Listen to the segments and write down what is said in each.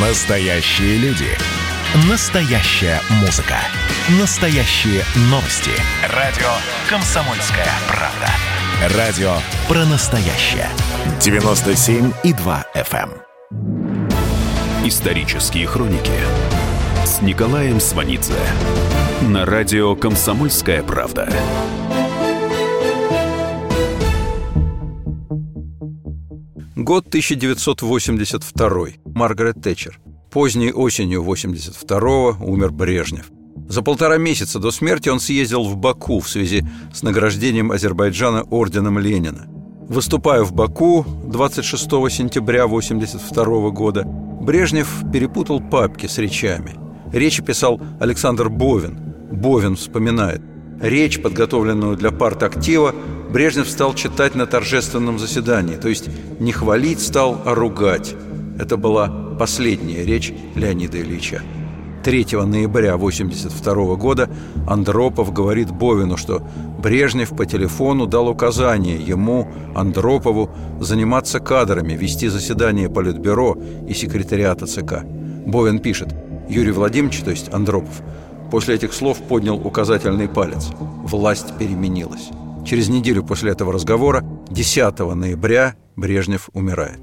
Настоящие люди. Настоящая музыка. Настоящие новости. Радио «Комсомольская правда». Радио про настоящее. 97,2 FM. эм. Исторические хроники с Николаем Сванидзе на радио «Комсомольская правда». Год 1982. Маргарет Тэтчер. Поздней осенью 82-го умер Брежнев. За полтора месяца до смерти он съездил в Баку в связи с награждением Азербайджана орденом Ленина. Выступая в Баку 26 сентября 1982 года, Брежнев перепутал папки с речами. Речи писал Александр Бовин. Бовин вспоминает. Речь, подготовленную для партактива, Брежнев стал читать на торжественном заседании, то есть не хвалить стал, а ругать. Это была последняя речь Леонида Ильича. 3 ноября 1982 года Андропов говорит Бовину, что Брежнев по телефону дал указание ему, Андропову, заниматься кадрами, вести заседание Политбюро и секретариата ЦК. Бовин пишет, Юрий Владимирович, то есть Андропов, после этих слов поднял указательный палец. Власть переменилась. Через неделю после этого разговора, 10 ноября, Брежнев умирает.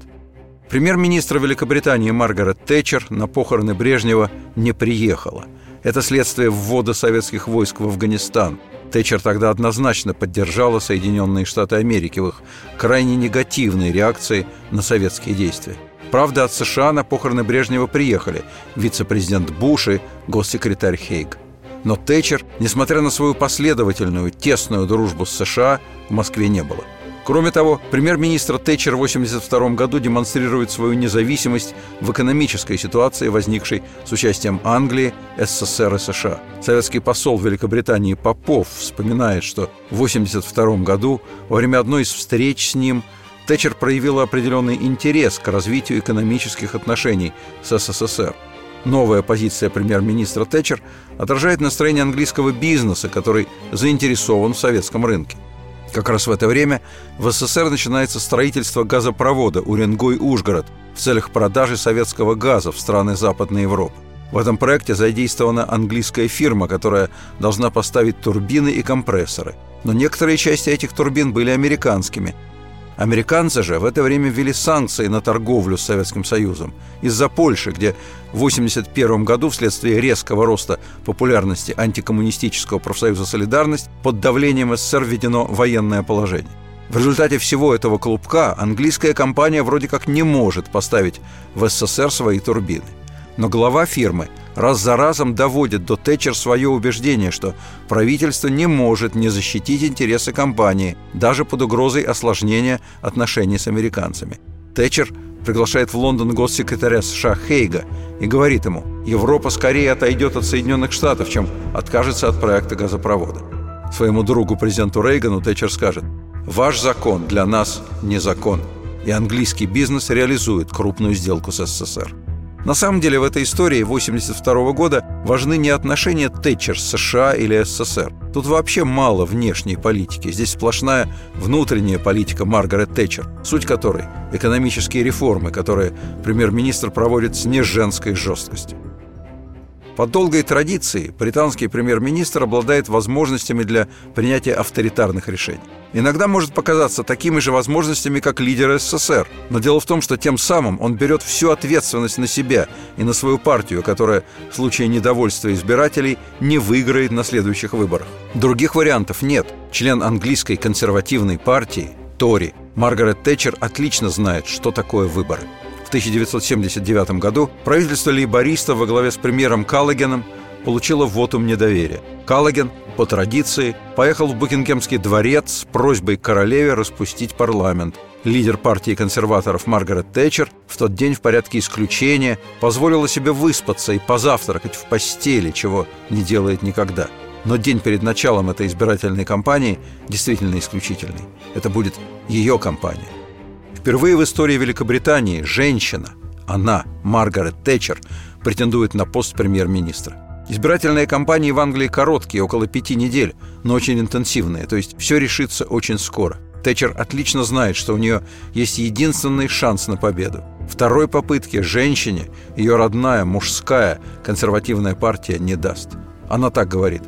Премьер-министр Великобритании Маргарет Тэтчер на похороны Брежнева не приехала. Это следствие ввода советских войск в Афганистан. Тэтчер тогда однозначно поддержала Соединенные Штаты Америки в их крайне негативной реакции на советские действия. Правда, от США на похороны Брежнева приехали вице-президент Буш и госсекретарь Хейг. Но Тэтчер, несмотря на свою последовательную, тесную дружбу с США, в Москве не было – Кроме того, премьер-министр Тэтчер в 1982 году демонстрирует свою независимость в экономической ситуации, возникшей с участием Англии, СССР и США. Советский посол Великобритании Попов вспоминает, что в 1982 году во время одной из встреч с ним Тэтчер проявила определенный интерес к развитию экономических отношений с СССР. Новая позиция премьер-министра Тэтчер отражает настроение английского бизнеса, который заинтересован в советском рынке. Как раз в это время в СССР начинается строительство газопровода Уренгой-Ужгород в целях продажи советского газа в страны Западной Европы. В этом проекте задействована английская фирма, которая должна поставить турбины и компрессоры. Но некоторые части этих турбин были американскими, Американцы же в это время ввели санкции на торговлю с Советским Союзом из-за Польши, где в 1981 году вследствие резкого роста популярности антикоммунистического профсоюза «Солидарность» под давлением СССР введено военное положение. В результате всего этого клубка английская компания вроде как не может поставить в СССР свои турбины. Но глава фирмы – раз за разом доводит до Тэтчер свое убеждение, что правительство не может не защитить интересы компании, даже под угрозой осложнения отношений с американцами. Тэтчер приглашает в Лондон госсекретаря США Хейга и говорит ему, Европа скорее отойдет от Соединенных Штатов, чем откажется от проекта газопровода. Своему другу президенту Рейгану Тэтчер скажет, «Ваш закон для нас не закон, и английский бизнес реализует крупную сделку с СССР». На самом деле в этой истории 1982 года важны не отношения Тэтчер с США или СССР. Тут вообще мало внешней политики. Здесь сплошная внутренняя политика Маргарет Тэтчер, суть которой – экономические реформы, которые премьер-министр проводит с неженской жесткостью. По долгой традиции британский премьер-министр обладает возможностями для принятия авторитарных решений. Иногда может показаться такими же возможностями, как лидер СССР. Но дело в том, что тем самым он берет всю ответственность на себя и на свою партию, которая в случае недовольства избирателей не выиграет на следующих выборах. Других вариантов нет. Член английской консервативной партии, Тори, Маргарет Тэтчер отлично знает, что такое выборы. В 1979 году правительство лейбористов во главе с премьером Каллигеном получило вотум недоверия. Каллиген, по традиции, поехал в Букингемский дворец с просьбой королеве распустить парламент. Лидер партии консерваторов Маргарет Тэтчер в тот день в порядке исключения позволила себе выспаться и позавтракать в постели, чего не делает никогда. Но день перед началом этой избирательной кампании действительно исключительный. Это будет ее кампания. Впервые в истории Великобритании женщина, она, Маргарет Тэтчер, претендует на пост премьер-министра. Избирательные кампании в Англии короткие, около пяти недель, но очень интенсивные, то есть все решится очень скоро. Тэтчер отлично знает, что у нее есть единственный шанс на победу. Второй попытки женщине ее родная, мужская, консервативная партия не даст. Она так говорит.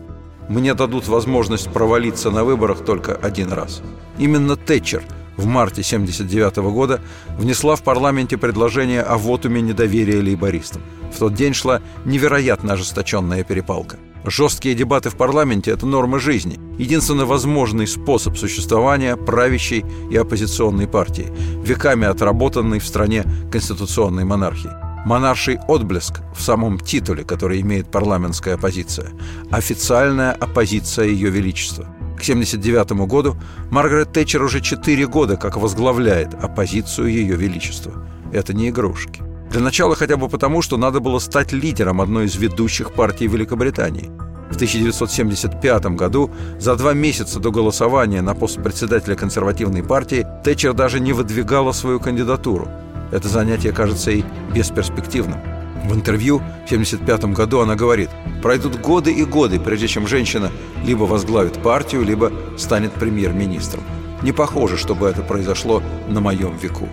«Мне дадут возможность провалиться на выборах только один раз». Именно Тэтчер в марте 1979 года внесла в парламенте предложение о вотуме недоверия лейбористам. В тот день шла невероятно ожесточенная перепалка. Жесткие дебаты в парламенте – это норма жизни. Единственно возможный способ существования правящей и оппозиционной партии, веками отработанной в стране конституционной монархии. Монарший отблеск в самом титуле, который имеет парламентская оппозиция. Официальная оппозиция Ее Величества. К 1979 году Маргарет Тэтчер уже 4 года как возглавляет оппозицию Ее Величества. Это не игрушки. Для начала хотя бы потому, что надо было стать лидером одной из ведущих партий Великобритании. В 1975 году, за два месяца до голосования на пост председателя консервативной партии, Тэтчер даже не выдвигала свою кандидатуру. Это занятие кажется ей бесперспективным. В интервью в 1975 году она говорит, пройдут годы и годы, прежде чем женщина либо возглавит партию, либо станет премьер-министром. Не похоже, чтобы это произошло на моем веку.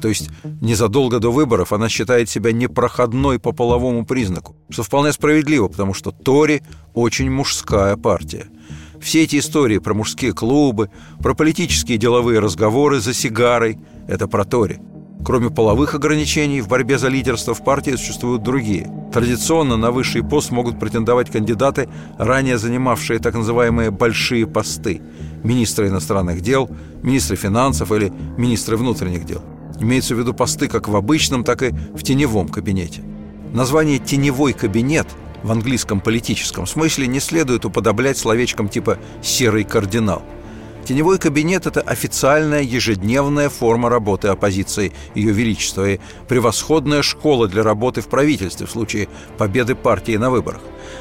То есть незадолго до выборов она считает себя непроходной по половому признаку, что вполне справедливо, потому что Тори очень мужская партия. Все эти истории про мужские клубы, про политические деловые разговоры за сигарой – это про Тори. Кроме половых ограничений, в борьбе за лидерство в партии существуют другие. Традиционно на высший пост могут претендовать кандидаты, ранее занимавшие так называемые «большие посты» – министры иностранных дел, министры финансов или министры внутренних дел – Имеется в виду посты как в обычном, так и в теневом кабинете. Название «теневой кабинет» в английском политическом смысле не следует уподоблять словечкам типа «серый кардинал». Теневой кабинет – это официальная ежедневная форма работы оппозиции Ее Величества и превосходная школа для работы в правительстве в случае победы партии на выборах.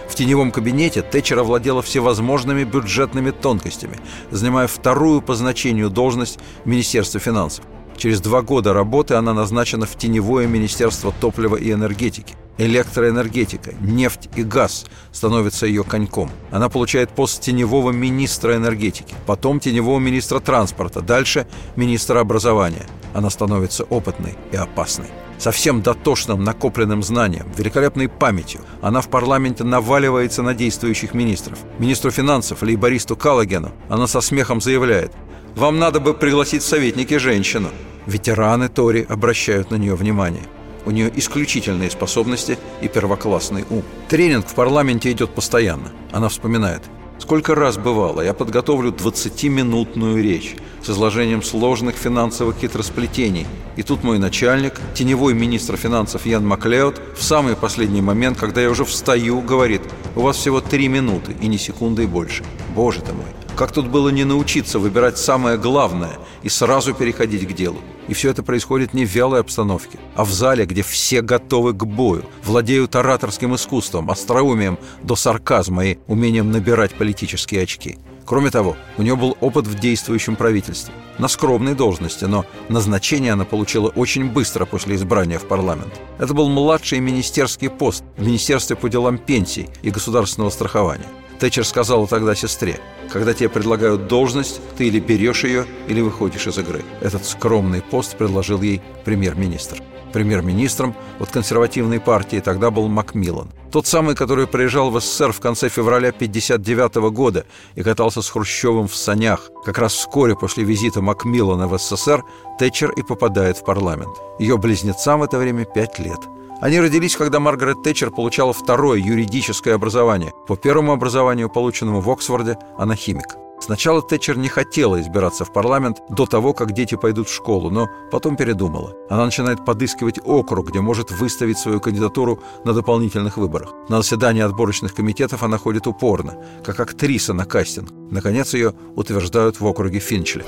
В теневом кабинете Тэтчер овладела всевозможными бюджетными тонкостями, занимая вторую по значению должность в Министерстве финансов. Через два года работы она назначена в теневое Министерство топлива и энергетики. Электроэнергетика, нефть и газ становятся ее коньком. Она получает пост теневого министра энергетики, потом теневого министра транспорта, дальше министра образования. Она становится опытной и опасной. Совсем дотошным накопленным знанием, великолепной памятью она в парламенте наваливается на действующих министров. Министру финансов, лейбористу Каллогену, она со смехом заявляет вам надо бы пригласить в советники женщину. Ветераны Тори обращают на нее внимание. У нее исключительные способности и первоклассный ум. Тренинг в парламенте идет постоянно. Она вспоминает. Сколько раз бывало, я подготовлю 20-минутную речь с изложением сложных финансовых хитросплетений. И тут мой начальник, теневой министр финансов Ян Маклеод, в самый последний момент, когда я уже встаю, говорит, у вас всего три минуты и ни секунды и больше. Боже ты мой, как тут было не научиться выбирать самое главное и сразу переходить к делу? И все это происходит не в вялой обстановке, а в зале, где все готовы к бою, владеют ораторским искусством, остроумием до сарказма и умением набирать политические очки. Кроме того, у нее был опыт в действующем правительстве. На скромной должности, но назначение она получила очень быстро после избрания в парламент. Это был младший министерский пост в Министерстве по делам пенсий и государственного страхования. Тэтчер сказала тогда сестре, когда тебе предлагают должность, ты или берешь ее, или выходишь из игры. Этот скромный пост предложил ей премьер-министр. Премьер-министром от консервативной партии тогда был Макмиллан. Тот самый, который приезжал в СССР в конце февраля 1959 года и катался с Хрущевым в санях. Как раз вскоре после визита Макмиллана в СССР Тэтчер и попадает в парламент. Ее близнецам в это время пять лет – они родились, когда Маргарет Тэтчер получала второе юридическое образование. По первому образованию, полученному в Оксфорде, она химик. Сначала Тэтчер не хотела избираться в парламент до того, как дети пойдут в школу, но потом передумала. Она начинает подыскивать округ, где может выставить свою кандидатуру на дополнительных выборах. На заседание отборочных комитетов она ходит упорно, как актриса на кастинг. Наконец ее утверждают в округе Финчли.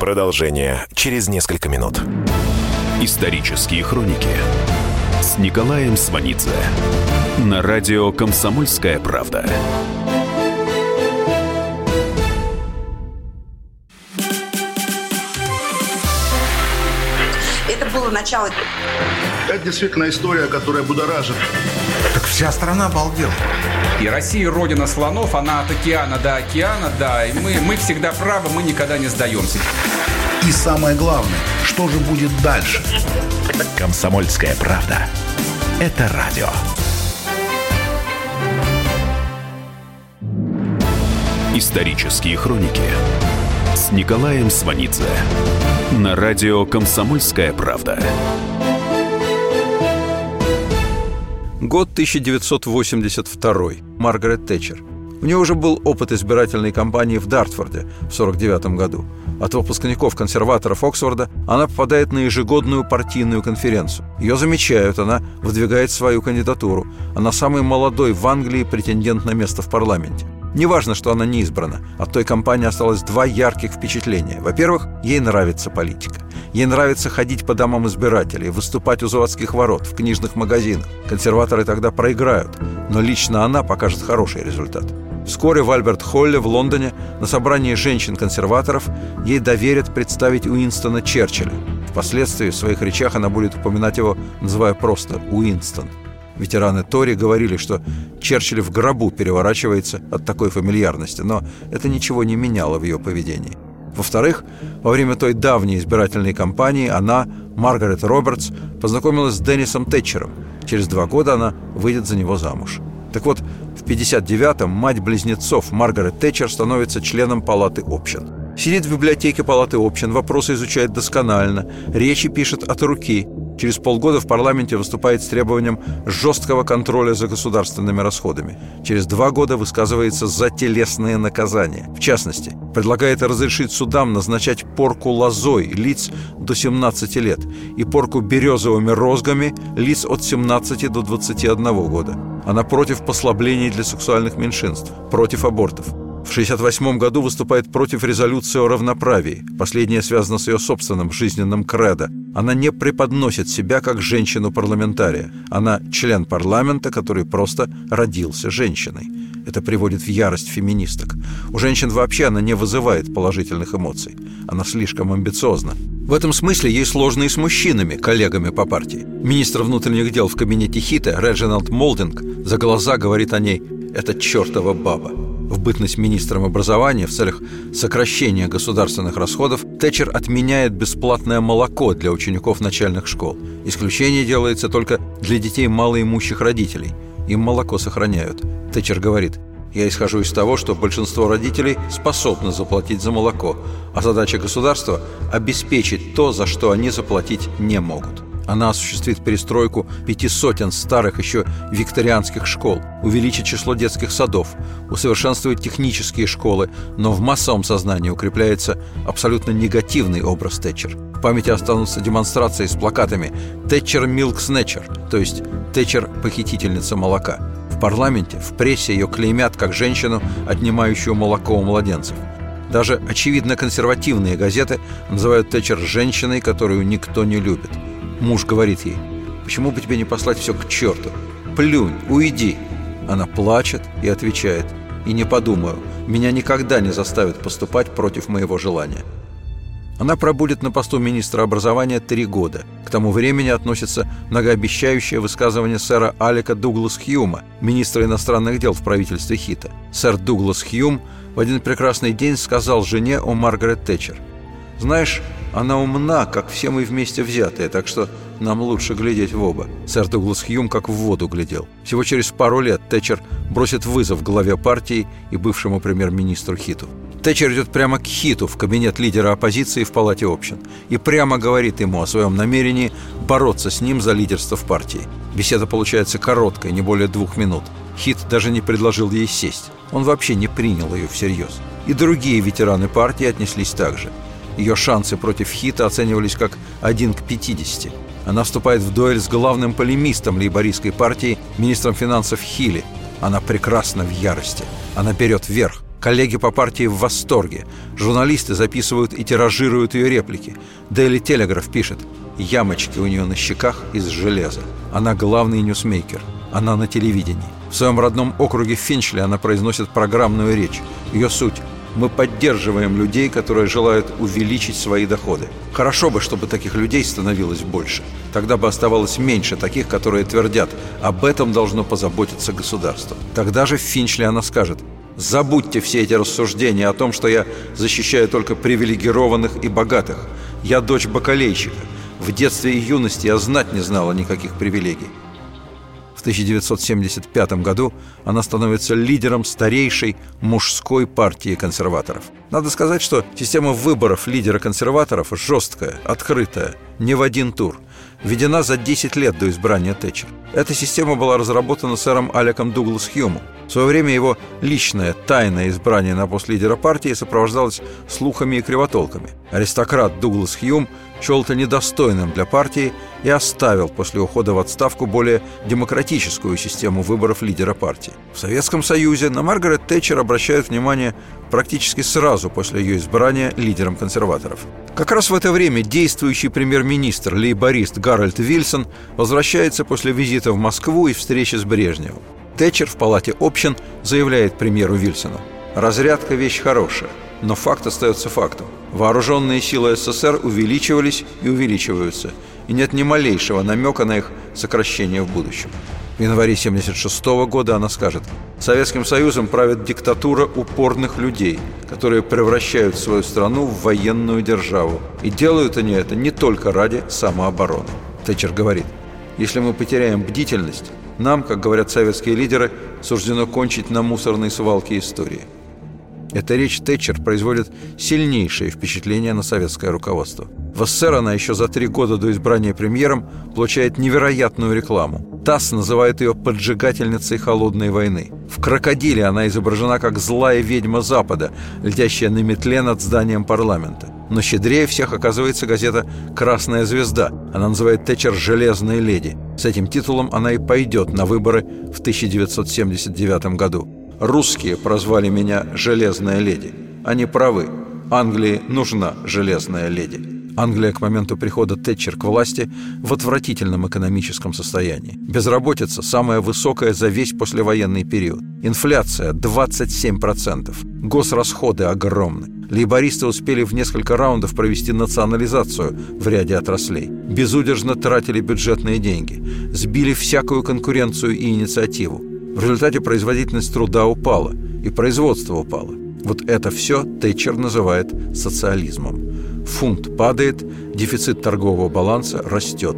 Продолжение через несколько минут. Исторические хроники с Николаем Сванидзе на радио «Комсомольская правда». начала. Это действительно история, которая будоражит. Так вся страна обалдела. И Россия родина слонов, она от океана до океана, да, и мы, мы всегда правы, мы никогда не сдаемся. И самое главное, что же будет дальше? Комсомольская правда. Это радио. Исторические хроники с Николаем Сванидзе на радио «Комсомольская правда». Год 1982. Маргарет Тэтчер. У нее уже был опыт избирательной кампании в Дартфорде в 1949 году. От выпускников-консерваторов Оксфорда она попадает на ежегодную партийную конференцию. Ее замечают, она выдвигает свою кандидатуру. Она самый молодой в Англии претендент на место в парламенте. Неважно, что она не избрана. От той кампании осталось два ярких впечатления. Во-первых, ей нравится политика. Ей нравится ходить по домам избирателей, выступать у заводских ворот, в книжных магазинах. Консерваторы тогда проиграют, но лично она покажет хороший результат. Вскоре в Альберт-Холле в Лондоне на собрании женщин-консерваторов ей доверят представить Уинстона Черчилля. Впоследствии в своих речах она будет упоминать его, называя просто Уинстон. Ветераны Тори говорили, что Черчилль в гробу переворачивается от такой фамильярности, но это ничего не меняло в ее поведении. Во-вторых, во время той давней избирательной кампании она, Маргарет Робертс, познакомилась с Деннисом Тэтчером. Через два года она выйдет за него замуж. Так вот, в 59-м мать близнецов Маргарет Тэтчер становится членом Палаты общин. Сидит в библиотеке Палаты общин, вопросы изучает досконально, речи пишет от руки – Через полгода в парламенте выступает с требованием жесткого контроля за государственными расходами. Через два года высказывается за телесные наказания. В частности, предлагает разрешить судам назначать порку лозой лиц до 17 лет и порку березовыми розгами лиц от 17 до 21 года. Она против послаблений для сексуальных меньшинств, против абортов. В 1968 году выступает против резолюции о равноправии. Последняя связана с ее собственным жизненным кредо. Она не преподносит себя как женщину-парламентария. Она член парламента, который просто родился женщиной. Это приводит в ярость феминисток. У женщин вообще она не вызывает положительных эмоций. Она слишком амбициозна. В этом смысле ей сложно и с мужчинами, коллегами по партии. Министр внутренних дел в кабинете Хита Реджиналд Молдинг за глаза говорит о ней «это чертова баба» в бытность министром образования в целях сокращения государственных расходов Тэтчер отменяет бесплатное молоко для учеников начальных школ. Исключение делается только для детей малоимущих родителей. Им молоко сохраняют. Тэтчер говорит, я исхожу из того, что большинство родителей способны заплатить за молоко, а задача государства – обеспечить то, за что они заплатить не могут. Она осуществит перестройку пяти сотен старых еще викторианских школ, увеличит число детских садов, усовершенствует технические школы, но в массовом сознании укрепляется абсолютно негативный образ Тэтчер. В памяти останутся демонстрации с плакатами «Тэтчер Милк Снетчер», то есть «Тэтчер – похитительница молока». В парламенте, в прессе ее клеймят как женщину, отнимающую молоко у младенцев. Даже очевидно консервативные газеты называют Тэтчер женщиной, которую никто не любит – Муж говорит ей, почему бы тебе не послать все к черту? Плюнь, уйди. Она плачет и отвечает, и не подумаю, меня никогда не заставят поступать против моего желания. Она пробудет на посту министра образования три года. К тому времени относится многообещающее высказывание сэра Алика Дуглас Хьюма, министра иностранных дел в правительстве Хита. Сэр Дуглас Хьюм в один прекрасный день сказал жене о Маргарет Тэтчер. «Знаешь, она умна, как все мы вместе взятые, так что нам лучше глядеть в оба. Сэр Дуглас Хьюм как в воду глядел. Всего через пару лет Тэтчер бросит вызов главе партии и бывшему премьер-министру Хиту. Тэтчер идет прямо к Хиту в кабинет лидера оппозиции в Палате общин и прямо говорит ему о своем намерении бороться с ним за лидерство в партии. Беседа получается короткой, не более двух минут. Хит даже не предложил ей сесть. Он вообще не принял ее всерьез. И другие ветераны партии отнеслись так же – ее шансы против Хита оценивались как 1 к 50. Она вступает в дуэль с главным полемистом лейбористской партии, министром финансов Хилли. Она прекрасна в ярости. Она берет верх. Коллеги по партии в восторге. Журналисты записывают и тиражируют ее реплики. Daily Telegraph пишет «Ямочки у нее на щеках из железа». Она главный ньюсмейкер. Она на телевидении. В своем родном округе Финчли она произносит программную речь. Ее суть Мы поддерживаем людей, которые желают увеличить свои доходы. Хорошо бы, чтобы таких людей становилось больше. Тогда бы оставалось меньше таких, которые твердят, об этом должно позаботиться государство. Тогда же Финчли она скажет, Забудьте все эти рассуждения о том, что я защищаю только привилегированных и богатых. Я дочь бакалейщика. В детстве и юности я знать не знала никаких привилегий. В 1975 году она становится лидером старейшей мужской партии консерваторов. Надо сказать, что система выборов лидера консерваторов жесткая, открытая, не в один тур – введена за 10 лет до избрания Тэтчер. Эта система была разработана сэром Алеком Дуглас Хьюмом. В свое время его личное, тайное избрание на пост лидера партии сопровождалось слухами и кривотолками. Аристократ Дуглас Хьюм счел это недостойным для партии и оставил после ухода в отставку более демократическую систему выборов лидера партии. В Советском Союзе на Маргарет Тэтчер обращают внимание практически сразу после ее избрания лидером консерваторов. Как раз в это время действующий премьер-министр, лейборист Гарольд Вильсон возвращается после визита в Москву и встречи с Брежневым. Тэтчер в палате общин заявляет премьеру Вильсону «Разрядка – вещь хорошая, но факт остается фактом. Вооруженные силы СССР увеличивались и увеличиваются, и нет ни малейшего намека на их сокращение в будущем. В январе 1976 года она скажет «Советским Союзом правит диктатура упорных людей, которые превращают свою страну в военную державу. И делают они это не только ради самообороны». Тэтчер говорит «Если мы потеряем бдительность, нам, как говорят советские лидеры, суждено кончить на мусорной свалке истории». Эта речь Тэтчер производит сильнейшее впечатление на советское руководство. В СССР она еще за три года до избрания премьером получает невероятную рекламу. ТАСС называет ее поджигательницей холодной войны. В «Крокодиле» она изображена как злая ведьма Запада, летящая на метле над зданием парламента. Но щедрее всех оказывается газета «Красная звезда». Она называет Тэтчер «Железная леди». С этим титулом она и пойдет на выборы в 1979 году. Русские прозвали меня «железная леди». Они правы. Англии нужна железная леди. Англия к моменту прихода Тэтчер к власти в отвратительном экономическом состоянии. Безработица самая высокая за весь послевоенный период. Инфляция 27%. Госрасходы огромны. Лейбористы успели в несколько раундов провести национализацию в ряде отраслей. Безудержно тратили бюджетные деньги. Сбили всякую конкуренцию и инициативу. В результате производительность труда упала, и производство упало. Вот это все Тэтчер называет социализмом. Фунт падает, дефицит торгового баланса растет.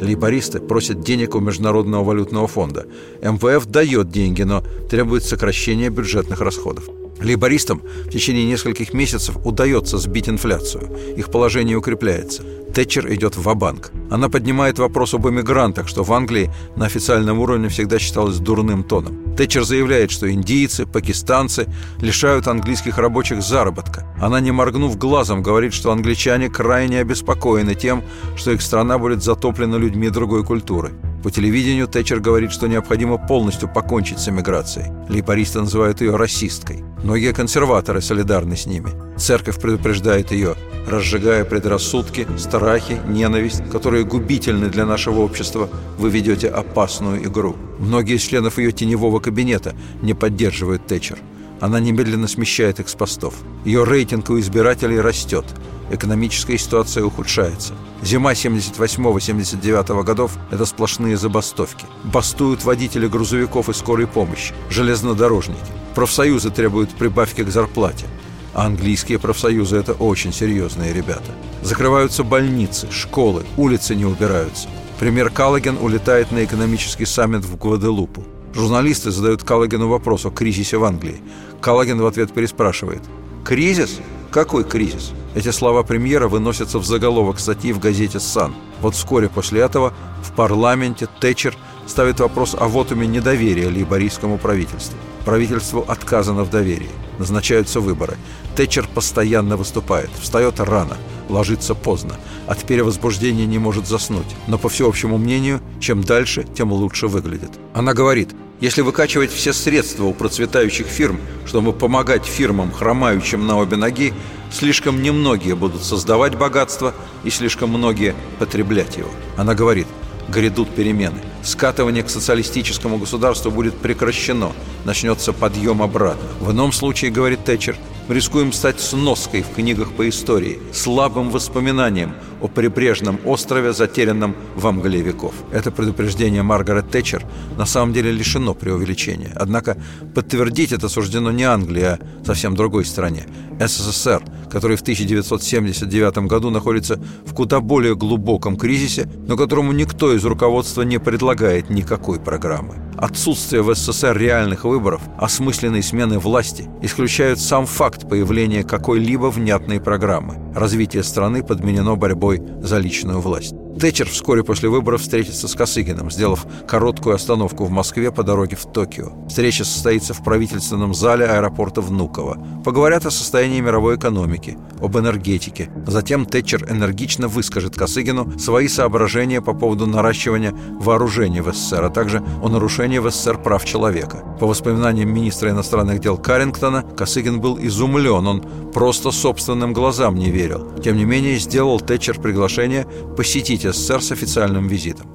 Лейбористы просят денег у Международного валютного фонда. МВФ дает деньги, но требует сокращения бюджетных расходов. Лейбористам в течение нескольких месяцев удается сбить инфляцию. Их положение укрепляется. Тэтчер идет в банк Она поднимает вопрос об иммигрантах, что в Англии на официальном уровне всегда считалось дурным тоном. Тэтчер заявляет, что индийцы, пакистанцы лишают английских рабочих заработка. Она, не моргнув глазом, говорит, что англичане крайне обеспокоены тем, что их страна будет затоплена людьми другой культуры. По телевидению Тэтчер говорит, что необходимо полностью покончить с эмиграцией. Лейбористы называют ее расисткой. Многие консерваторы солидарны с ними. Церковь предупреждает ее, разжигая предрассудки, страхи, ненависть, которые губительны для нашего общества, вы ведете опасную игру. Многие из членов ее теневого кабинета не поддерживают Тэтчер. Она немедленно смещает их с постов. Ее рейтинг у избирателей растет. Экономическая ситуация ухудшается. Зима 78-79 годов – это сплошные забастовки. Бастуют водители грузовиков и скорой помощи, железнодорожники. Профсоюзы требуют прибавки к зарплате. А английские профсоюзы – это очень серьезные ребята. Закрываются больницы, школы, улицы не убираются. Премьер Каллоген улетает на экономический саммит в Гваделупу. Журналисты задают Каллогену вопрос о кризисе в Англии. Каллоген в ответ переспрашивает. «Кризис? Какой кризис?» Эти слова премьера выносятся в заголовок статьи в газете «Сан». Вот вскоре после этого в парламенте Тэтчер ставит вопрос о вотуме недоверия лейбористскому правительству. Правительству отказано в доверии. Назначаются выборы. Тэтчер постоянно выступает, встает рано, ложится поздно. От перевозбуждения не может заснуть. Но, по всеобщему мнению, чем дальше, тем лучше выглядит. Она говорит, если выкачивать все средства у процветающих фирм, чтобы помогать фирмам, хромающим на обе ноги, слишком немногие будут создавать богатство и слишком многие потреблять его. Она говорит, грядут перемены. Скатывание к социалистическому государству будет прекращено, начнется подъем обратно. В ином случае, говорит Тэтчер, Мы рискуем стать сноской в книгах по истории, слабым воспоминанием о прибрежном острове, затерянном в мгле веков. Это предупреждение Маргарет Тэтчер на самом деле лишено преувеличения. Однако подтвердить это суждено не Англии, а совсем другой стране – СССР, который в 1979 году находится в куда более глубоком кризисе, но которому никто из руководства не предлагает никакой программы. Отсутствие в СССР реальных выборов, осмысленной смены власти исключают сам факт появления какой-либо внятной программы. Развитие страны подменено борьбой за личную власть. Тэтчер вскоре после выборов встретится с Косыгиным, сделав короткую остановку в Москве по дороге в Токио. Встреча состоится в правительственном зале аэропорта Внуково. Поговорят о состоянии мировой экономики, об энергетике. Затем Тэтчер энергично выскажет Косыгину свои соображения по поводу наращивания вооружений в СССР, а также о нарушении в СССР прав человека. По воспоминаниям министра иностранных дел Карингтона, Косыгин был изумлен, он просто собственным глазам не верил. Тем не менее, сделал Тэтчер приглашение посетить СССР с официальным визитом.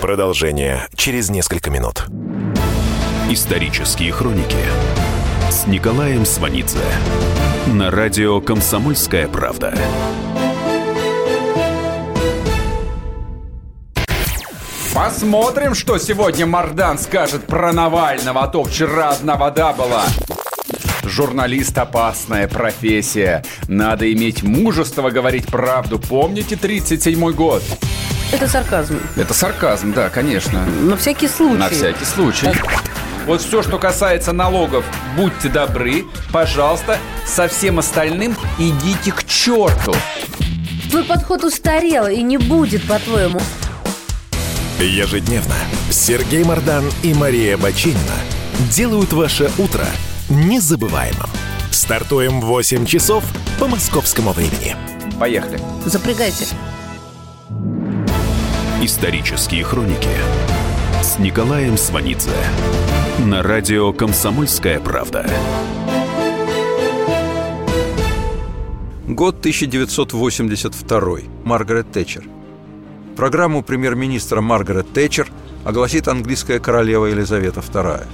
Продолжение через несколько минут. Исторические хроники с Николаем Сванидзе на радио «Комсомольская правда». Посмотрим, что сегодня Мардан скажет про Навального, а то вчера одна вода была. Журналист – опасная профессия. Надо иметь мужество говорить правду. Помните 37-й год? Это сарказм. Это сарказм, да, конечно. На всякий случай. На всякий случай. Вот все, что касается налогов, будьте добры, пожалуйста, со всем остальным идите к черту. Твой подход устарел и не будет, по-твоему. Ежедневно Сергей Мардан и Мария Бачинина делают ваше утро незабываемым. Стартуем в 8 часов по московскому времени. Поехали. Запрягайте. Исторические хроники с Николаем Сванидзе на радио «Комсомольская правда». Год 1982. Маргарет Тэтчер. Программу премьер-министра Маргарет Тэтчер огласит английская королева Елизавета II.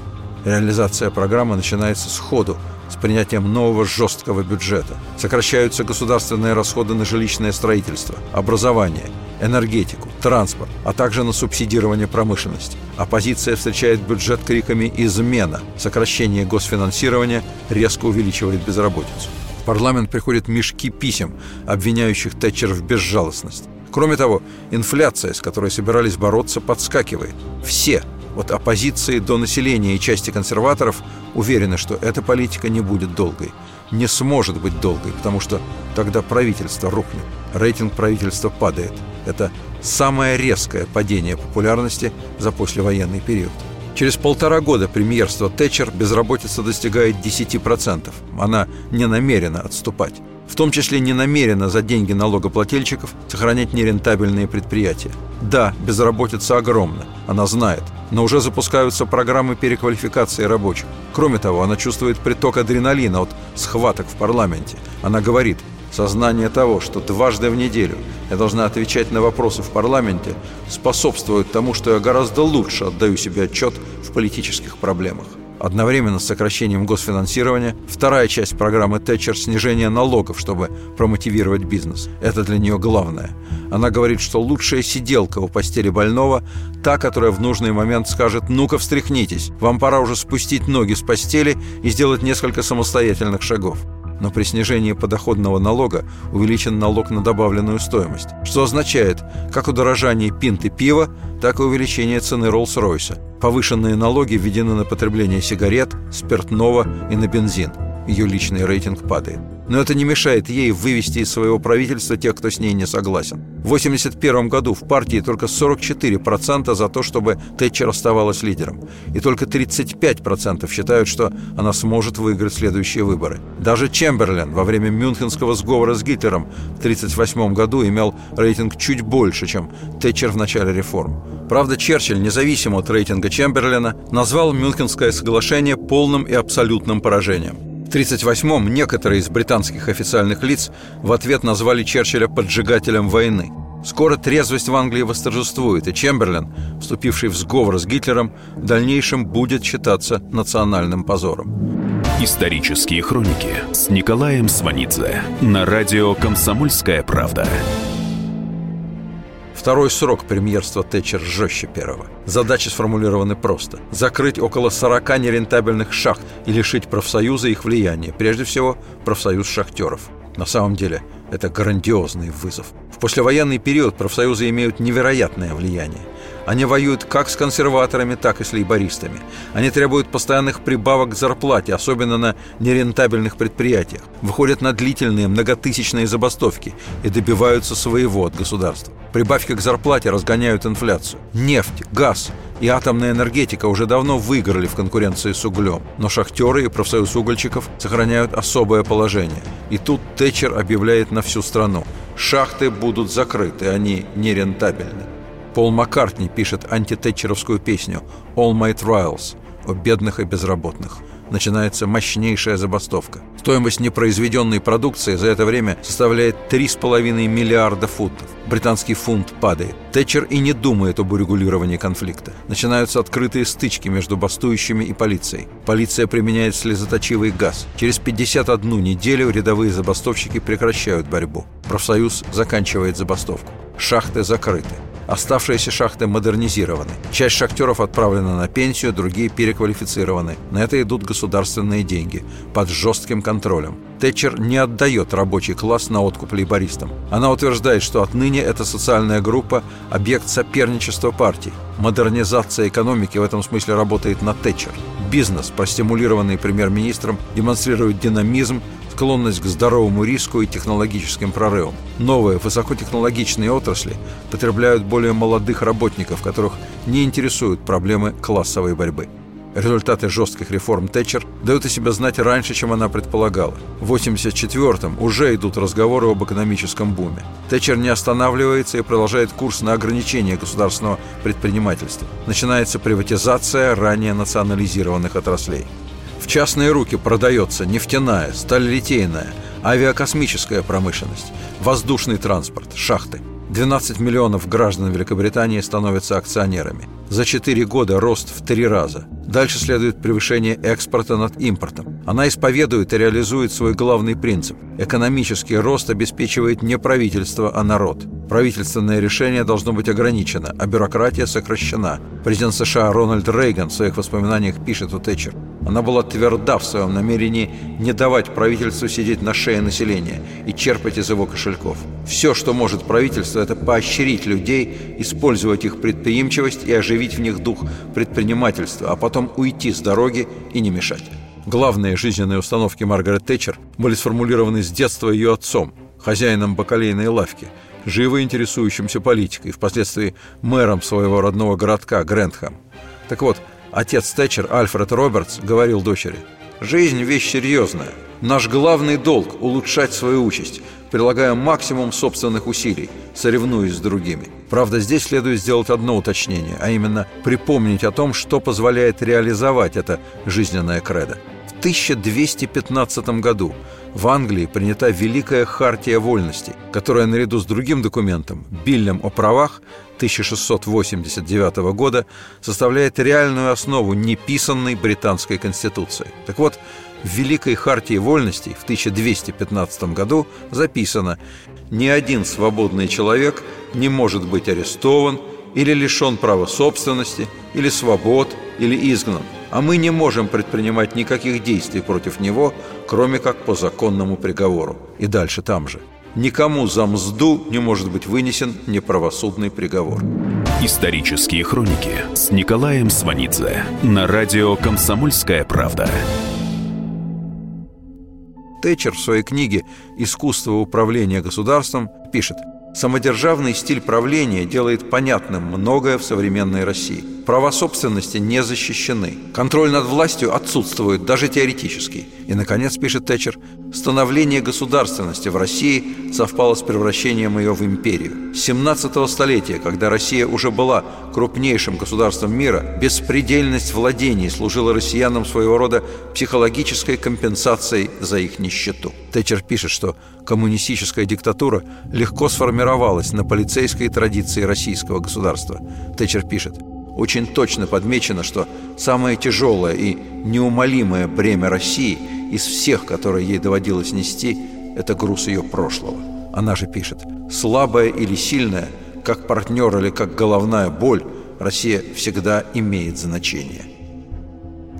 Реализация программы начинается сходу, с принятием нового жесткого бюджета. Сокращаются государственные расходы на жилищное строительство, образование, энергетику, транспорт, а также на субсидирование промышленности. Оппозиция встречает бюджет криками «измена». Сокращение госфинансирования резко увеличивает безработицу. В парламент приходят мешки писем, обвиняющих Тэтчер в безжалостности. Кроме того, инфляция, с которой собирались бороться, подскакивает. Все, от оппозиции до населения и части консерваторов, уверены, что эта политика не будет долгой. Не сможет быть долгой, потому что тогда правительство рухнет. Рейтинг правительства падает. Это самое резкое падение популярности за послевоенный период. Через полтора года премьерства Тэтчер безработица достигает 10%. Она не намерена отступать в том числе не намерена за деньги налогоплательщиков сохранять нерентабельные предприятия. Да, безработица огромна, она знает, но уже запускаются программы переквалификации рабочих. Кроме того, она чувствует приток адреналина от схваток в парламенте. Она говорит, Сознание того, что дважды в неделю я должна отвечать на вопросы в парламенте, способствует тому, что я гораздо лучше отдаю себе отчет в политических проблемах. Одновременно с сокращением госфинансирования вторая часть программы Тэтчер – снижение налогов, чтобы промотивировать бизнес. Это для нее главное. Она говорит, что лучшая сиделка у постели больного – та, которая в нужный момент скажет «ну-ка встряхнитесь, вам пора уже спустить ноги с постели и сделать несколько самостоятельных шагов» но при снижении подоходного налога увеличен налог на добавленную стоимость, что означает как удорожание пинты пива, так и увеличение цены Роллс-Ройса. Повышенные налоги введены на потребление сигарет, спиртного и на бензин. Ее личный рейтинг падает. Но это не мешает ей вывести из своего правительства тех, кто с ней не согласен. В 1981 году в партии только 44% за то, чтобы Тэтчер оставалась лидером. И только 35% считают, что она сможет выиграть следующие выборы. Даже Чемберлен во время Мюнхенского сговора с Гитлером в 1938 году имел рейтинг чуть больше, чем Тэтчер в начале реформ. Правда, Черчилль, независимо от рейтинга Чемберлена, назвал Мюнхенское соглашение полным и абсолютным поражением. В 1938-м некоторые из британских официальных лиц в ответ назвали Черчилля поджигателем войны. Скоро трезвость в Англии восторжествует, и Чемберлен, вступивший в сговор с Гитлером, в дальнейшем будет считаться национальным позором. Исторические хроники с Николаем Сванидзе на радио «Комсомольская правда». Второй срок премьерства Тэтчер жестче первого. Задачи сформулированы просто. Закрыть около 40 нерентабельных шахт и лишить профсоюза их влияния. Прежде всего, профсоюз шахтеров. На самом деле, это грандиозный вызов. В послевоенный период профсоюзы имеют невероятное влияние. Они воюют как с консерваторами, так и с лейбористами. Они требуют постоянных прибавок к зарплате, особенно на нерентабельных предприятиях. Выходят на длительные многотысячные забастовки и добиваются своего от государства. Прибавки к зарплате разгоняют инфляцию. Нефть, газ и атомная энергетика уже давно выиграли в конкуренции с углем. Но шахтеры и профсоюз угольщиков сохраняют особое положение. И тут Тэтчер объявляет на всю страну. Шахты будут закрыты, они нерентабельны. Пол Маккартни пишет антитетчеровскую песню «All My Trials» о бедных и безработных. Начинается мощнейшая забастовка. Стоимость непроизведенной продукции за это время составляет 3,5 миллиарда фунтов. Британский фунт падает. Тэтчер и не думает об урегулировании конфликта. Начинаются открытые стычки между бастующими и полицией. Полиция применяет слезоточивый газ. Через 51 неделю рядовые забастовщики прекращают борьбу. Профсоюз заканчивает забастовку. Шахты закрыты. Оставшиеся шахты модернизированы. Часть шахтеров отправлена на пенсию, другие переквалифицированы. На это идут государственные деньги, под жестким контролем. Тэтчер не отдает рабочий класс на откуп лейбористам. Она утверждает, что отныне эта социальная группа – объект соперничества партий. Модернизация экономики в этом смысле работает на Тэтчер. Бизнес, простимулированный премьер-министром, демонстрирует динамизм, склонность к здоровому риску и технологическим прорывам. Новые высокотехнологичные отрасли потребляют более молодых работников, которых не интересуют проблемы классовой борьбы. Результаты жестких реформ Тэтчер дают о себе знать раньше, чем она предполагала. В 1984-м уже идут разговоры об экономическом буме. Тэтчер не останавливается и продолжает курс на ограничение государственного предпринимательства. Начинается приватизация ранее национализированных отраслей. Частные руки продается нефтяная, сталелитейная, авиакосмическая промышленность, воздушный транспорт, шахты. 12 миллионов граждан Великобритании становятся акционерами. За 4 года рост в три раза. Дальше следует превышение экспорта над импортом. Она исповедует и реализует свой главный принцип. Экономический рост обеспечивает не правительство, а народ. Правительственное решение должно быть ограничено, а бюрократия сокращена. Президент США Рональд Рейган в своих воспоминаниях пишет у Тэтчер. Она была тверда в своем намерении не давать правительству сидеть на шее населения и черпать из его кошельков. Все, что может правительство, это поощрить людей, использовать их предприимчивость и оживить в них дух предпринимательства, а потом уйти с дороги и не мешать. Главные жизненные установки Маргарет Тэтчер были сформулированы с детства ее отцом, хозяином бакалейной лавки – живо интересующимся политикой, впоследствии мэром своего родного городка Грэндхэм. Так вот, отец Тэтчер, Альфред Робертс, говорил дочери, «Жизнь – вещь серьезная. Наш главный долг – улучшать свою участь, прилагая максимум собственных усилий, соревнуясь с другими. Правда, здесь следует сделать одно уточнение, а именно припомнить о том, что позволяет реализовать это жизненное кредо. В 1215 году в Англии принята Великая Хартия Вольностей, которая наряду с другим документом, Биллем о правах 1689 года, составляет реальную основу неписанной британской конституции. Так вот, в Великой Хартии Вольностей в 1215 году записано «Ни один свободный человек не может быть арестован или лишен права собственности, или свобод, или изгнан, а мы не можем предпринимать никаких действий против него, кроме как по законному приговору. И дальше там же. Никому за мзду не может быть вынесен неправосудный приговор. Исторические хроники с Николаем Сванидзе на радио «Комсомольская правда». Тэтчер в своей книге «Искусство управления государством» пишет «Самодержавный стиль правления делает понятным многое в современной России – Права собственности не защищены. Контроль над властью отсутствует, даже теоретически. И, наконец, пишет Тэтчер, становление государственности в России совпало с превращением ее в империю. С 17 столетия, когда Россия уже была крупнейшим государством мира, беспредельность владений служила россиянам своего рода психологической компенсацией за их нищету. Тэтчер пишет, что коммунистическая диктатура легко сформировалась на полицейской традиции российского государства. Тэтчер пишет – очень точно подмечено, что самое тяжелое и неумолимое бремя России из всех, которые ей доводилось нести, это груз ее прошлого. Она же пишет, слабая или сильная, как партнер или как головная боль, Россия всегда имеет значение.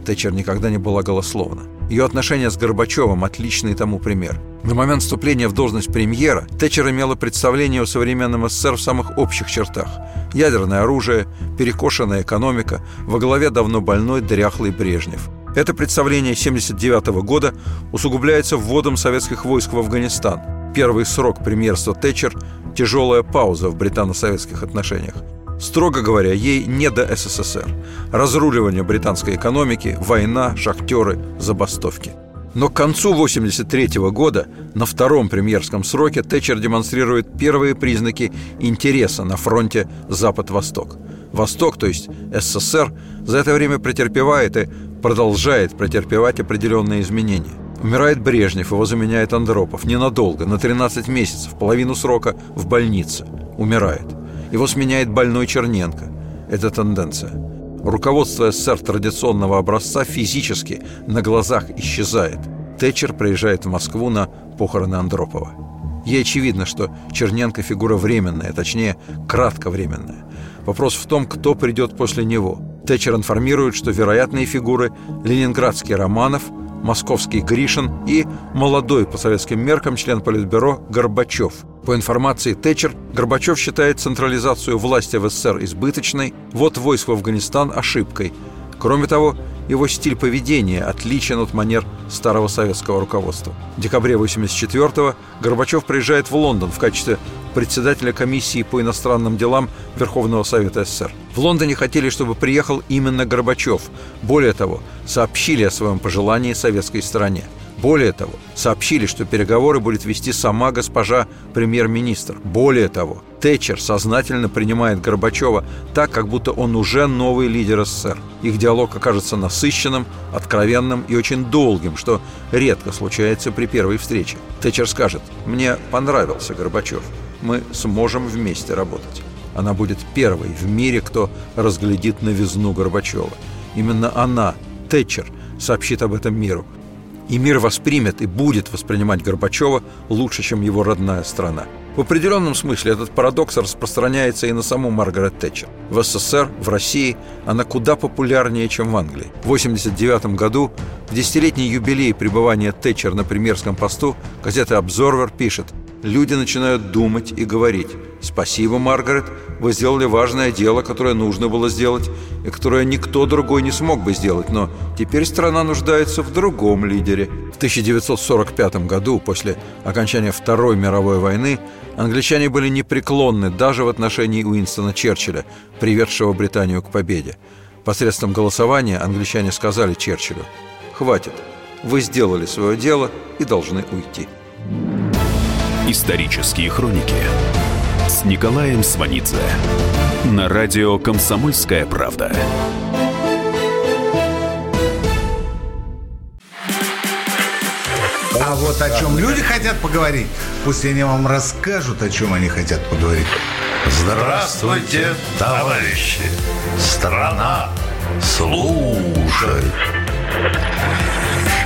Тэтчер никогда не была голословна. Ее отношения с Горбачевым – отличный тому пример. На момент вступления в должность премьера Тэтчер имела представление о современном СССР в самых общих чертах. Ядерное оружие, перекошенная экономика, во главе давно больной дряхлый Брежнев. Это представление 1979 года усугубляется вводом советских войск в Афганистан. Первый срок премьерства Тэтчер – тяжелая пауза в британо-советских отношениях. Строго говоря, ей не до СССР. Разруливание британской экономики, война, шахтеры, забастовки. Но к концу 1983 года, на втором премьерском сроке, Тэтчер демонстрирует первые признаки интереса на фронте Запад-Восток. Восток, то есть СССР, за это время претерпевает и продолжает претерпевать определенные изменения. Умирает Брежнев, его заменяет Андропов. Ненадолго, на 13 месяцев, половину срока в больнице. Умирает. Его сменяет больной Черненко. Это тенденция. Руководство СССР традиционного образца физически на глазах исчезает. Тэтчер приезжает в Москву на похороны Андропова. Ей очевидно, что Черненко фигура временная, точнее, кратковременная. Вопрос в том, кто придет после него. Тэтчер информирует, что вероятные фигуры – ленинградский Романов – московский Гришин и молодой по советским меркам член Политбюро Горбачев. По информации Тэтчер, Горбачев считает централизацию власти в СССР избыточной, вот войск в Афганистан – ошибкой. Кроме того, его стиль поведения отличен от манер старого советского руководства. В декабре 1984-го Горбачев приезжает в Лондон в качестве председателя комиссии по иностранным делам Верховного Совета СССР. В Лондоне хотели, чтобы приехал именно Горбачев. Более того, сообщили о своем пожелании советской стороне – более того, сообщили, что переговоры будет вести сама госпожа премьер-министр. Более того, Тэтчер сознательно принимает Горбачева так, как будто он уже новый лидер СССР. Их диалог окажется насыщенным, откровенным и очень долгим, что редко случается при первой встрече. Тэтчер скажет «Мне понравился Горбачев. Мы сможем вместе работать». Она будет первой в мире, кто разглядит новизну Горбачева. Именно она, Тэтчер, сообщит об этом миру – и мир воспримет и будет воспринимать Горбачева лучше, чем его родная страна. В определенном смысле этот парадокс распространяется и на саму Маргарет Тэтчер. В СССР, в России она куда популярнее, чем в Англии. В 1989 году, в десятилетний юбилей пребывания Тэтчер на премьерском посту, газета «Обзорвер» пишет Люди начинают думать и говорить «Спасибо, Маргарет, вы сделали важное дело, которое нужно было сделать, и которое никто другой не смог бы сделать, но теперь страна нуждается в другом лидере». В 1945 году, после окончания Второй мировой войны, англичане были непреклонны даже в отношении Уинстона Черчилля, приведшего Британию к победе. Посредством голосования англичане сказали Черчиллю «Хватит, вы сделали свое дело и должны уйти». Исторические хроники с Николаем Сванидзе на радио «Комсомольская правда». А вот о чем люди хотят поговорить, пусть они вам расскажут, о чем они хотят поговорить. Здравствуйте, товарищи! Страна служит!